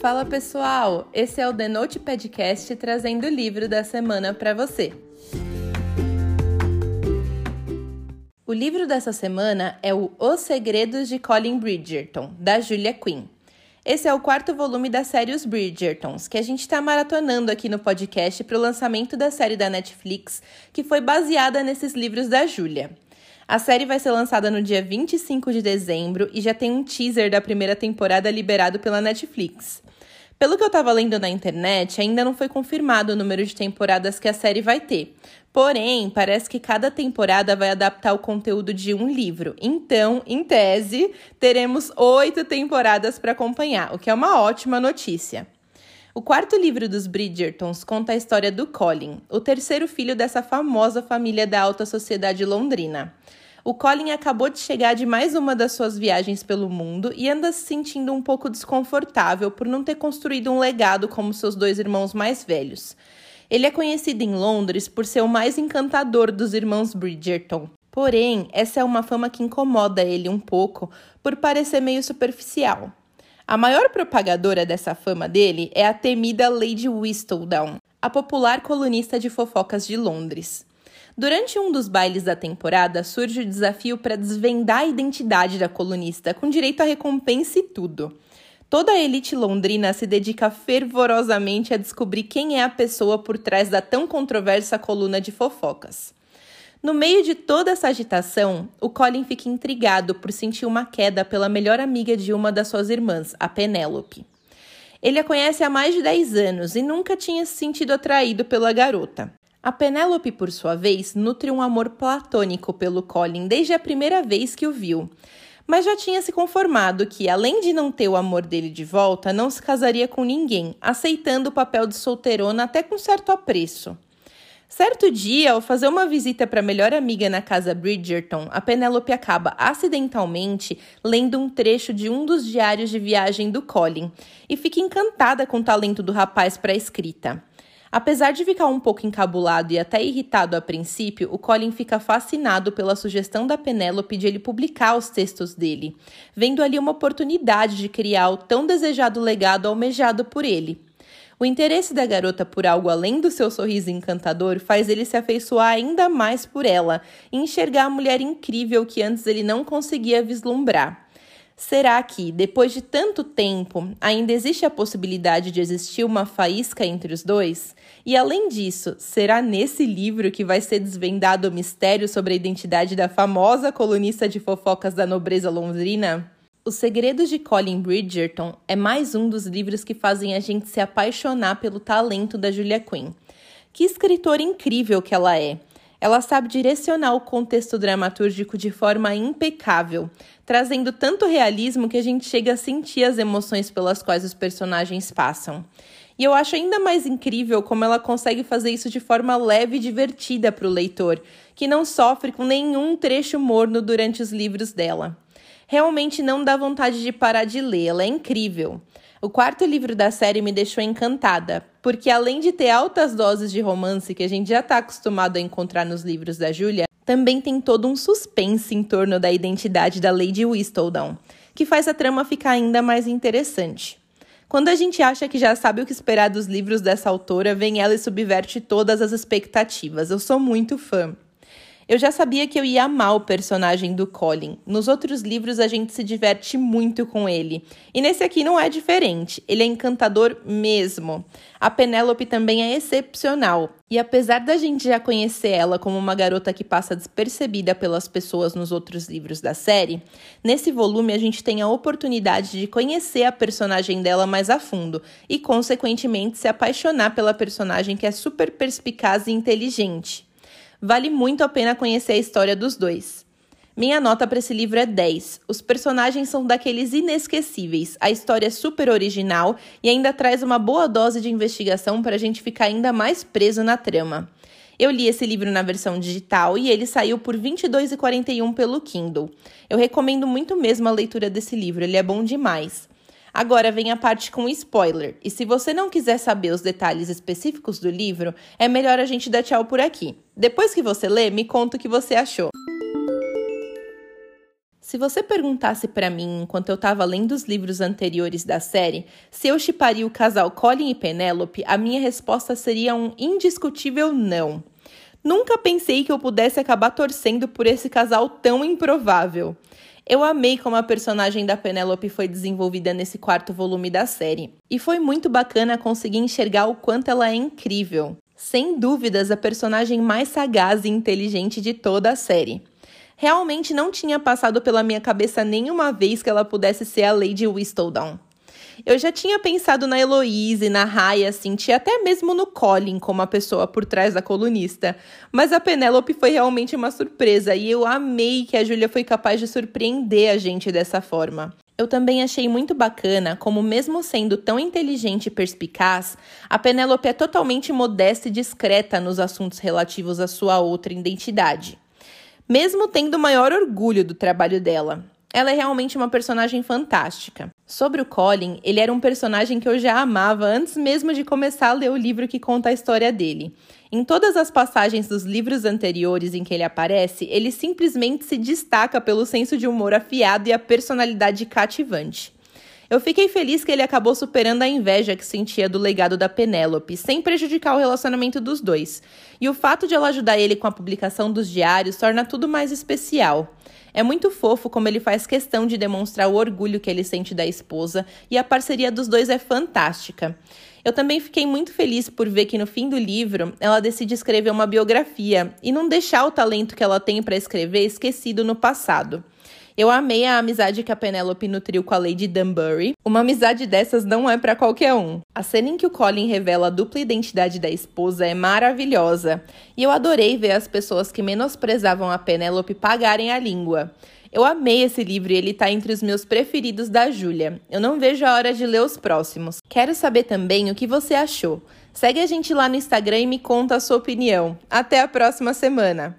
Fala pessoal, esse é o The Note Podcast trazendo o livro da semana para você. O livro dessa semana é o Os Segredos de Colin Bridgerton, da Julia Quinn. Esse é o quarto volume da série Os Bridgertons, que a gente está maratonando aqui no podcast para o lançamento da série da Netflix, que foi baseada nesses livros da Julia. A série vai ser lançada no dia 25 de dezembro e já tem um teaser da primeira temporada liberado pela Netflix. Pelo que eu estava lendo na internet, ainda não foi confirmado o número de temporadas que a série vai ter. Porém, parece que cada temporada vai adaptar o conteúdo de um livro. Então, em tese, teremos oito temporadas para acompanhar, o que é uma ótima notícia. O quarto livro dos Bridgertons conta a história do Colin, o terceiro filho dessa famosa família da alta sociedade londrina. O Colin acabou de chegar de mais uma das suas viagens pelo mundo e anda se sentindo um pouco desconfortável por não ter construído um legado como seus dois irmãos mais velhos. Ele é conhecido em Londres por ser o mais encantador dos irmãos Bridgerton. Porém, essa é uma fama que incomoda ele um pouco por parecer meio superficial. A maior propagadora dessa fama dele é a temida Lady Whistledown, a popular colunista de fofocas de Londres. Durante um dos bailes da temporada, surge o desafio para desvendar a identidade da colunista, com direito a recompensa e tudo. Toda a elite londrina se dedica fervorosamente a descobrir quem é a pessoa por trás da tão controversa coluna de fofocas. No meio de toda essa agitação, o Colin fica intrigado por sentir uma queda pela melhor amiga de uma das suas irmãs, a Penélope. Ele a conhece há mais de 10 anos e nunca tinha se sentido atraído pela garota. A Penélope, por sua vez, nutre um amor platônico pelo Colin desde a primeira vez que o viu. Mas já tinha se conformado que, além de não ter o amor dele de volta, não se casaria com ninguém, aceitando o papel de solteirona até com certo apreço. Certo dia, ao fazer uma visita para a melhor amiga na casa Bridgerton, a Penélope acaba acidentalmente lendo um trecho de um dos diários de viagem do Colin e fica encantada com o talento do rapaz para a escrita. Apesar de ficar um pouco encabulado e até irritado a princípio, o Colin fica fascinado pela sugestão da Penélope de ele publicar os textos dele, vendo ali uma oportunidade de criar o tão desejado legado almejado por ele. O interesse da garota por algo além do seu sorriso encantador faz ele se afeiçoar ainda mais por ela e enxergar a mulher incrível que antes ele não conseguia vislumbrar. Será que, depois de tanto tempo, ainda existe a possibilidade de existir uma faísca entre os dois? E além disso, será nesse livro que vai ser desvendado o mistério sobre a identidade da famosa colunista de fofocas da nobreza londrina? Os Segredos de Colin Bridgerton é mais um dos livros que fazem a gente se apaixonar pelo talento da Julia Quinn. Que escritora incrível que ela é! Ela sabe direcionar o contexto dramatúrgico de forma impecável, trazendo tanto realismo que a gente chega a sentir as emoções pelas quais os personagens passam. E eu acho ainda mais incrível como ela consegue fazer isso de forma leve e divertida para o leitor, que não sofre com nenhum trecho morno durante os livros dela. Realmente não dá vontade de parar de ler, ela é incrível. O quarto livro da série me deixou encantada, porque além de ter altas doses de romance que a gente já está acostumado a encontrar nos livros da Julia, também tem todo um suspense em torno da identidade da Lady Whistledown, que faz a trama ficar ainda mais interessante. Quando a gente acha que já sabe o que esperar dos livros dessa autora, vem ela e subverte todas as expectativas. Eu sou muito fã. Eu já sabia que eu ia amar o personagem do Colin. Nos outros livros a gente se diverte muito com ele. E nesse aqui não é diferente. Ele é encantador mesmo. A Penélope também é excepcional. E apesar da gente já conhecer ela como uma garota que passa despercebida pelas pessoas nos outros livros da série, nesse volume a gente tem a oportunidade de conhecer a personagem dela mais a fundo e, consequentemente, se apaixonar pela personagem que é super perspicaz e inteligente. Vale muito a pena conhecer a história dos dois. Minha nota para esse livro é 10. Os personagens são daqueles inesquecíveis, a história é super original e ainda traz uma boa dose de investigação para a gente ficar ainda mais preso na trama. Eu li esse livro na versão digital e ele saiu por R$ 22,41 pelo Kindle. Eu recomendo muito mesmo a leitura desse livro, ele é bom demais. Agora vem a parte com spoiler, e se você não quiser saber os detalhes específicos do livro, é melhor a gente dar tchau por aqui. Depois que você lê, me conta o que você achou. Se você perguntasse para mim, enquanto eu estava lendo os livros anteriores da série, se eu chiparia o casal Colin e Penélope, a minha resposta seria um indiscutível não. Nunca pensei que eu pudesse acabar torcendo por esse casal tão improvável. Eu amei como a personagem da Penélope foi desenvolvida nesse quarto volume da série. E foi muito bacana conseguir enxergar o quanto ela é incrível. Sem dúvidas, a personagem mais sagaz e inteligente de toda a série. Realmente não tinha passado pela minha cabeça nenhuma vez que ela pudesse ser a Lady Whistledown. Eu já tinha pensado na Heloise, na Raya, senti até mesmo no Colin como a pessoa por trás da colunista. Mas a Penélope foi realmente uma surpresa e eu amei que a Júlia foi capaz de surpreender a gente dessa forma. Eu também achei muito bacana como, mesmo sendo tão inteligente e perspicaz, a Penélope é totalmente modesta e discreta nos assuntos relativos à sua outra identidade. Mesmo tendo maior orgulho do trabalho dela. Ela é realmente uma personagem fantástica. Sobre o Colin, ele era um personagem que eu já amava antes mesmo de começar a ler o livro que conta a história dele. Em todas as passagens dos livros anteriores em que ele aparece, ele simplesmente se destaca pelo senso de humor afiado e a personalidade cativante. Eu fiquei feliz que ele acabou superando a inveja que sentia do legado da Penélope, sem prejudicar o relacionamento dos dois. E o fato de ela ajudar ele com a publicação dos diários torna tudo mais especial. É muito fofo como ele faz questão de demonstrar o orgulho que ele sente da esposa e a parceria dos dois é fantástica. Eu também fiquei muito feliz por ver que no fim do livro ela decide escrever uma biografia e não deixar o talento que ela tem para escrever esquecido no passado. Eu amei a amizade que a Penélope nutriu com a Lady Dunbury. Uma amizade dessas não é para qualquer um. A cena em que o Colin revela a dupla identidade da esposa é maravilhosa. E eu adorei ver as pessoas que menosprezavam a Penélope pagarem a língua. Eu amei esse livro e ele está entre os meus preferidos da Júlia. Eu não vejo a hora de ler os próximos. Quero saber também o que você achou. Segue a gente lá no Instagram e me conta a sua opinião. Até a próxima semana!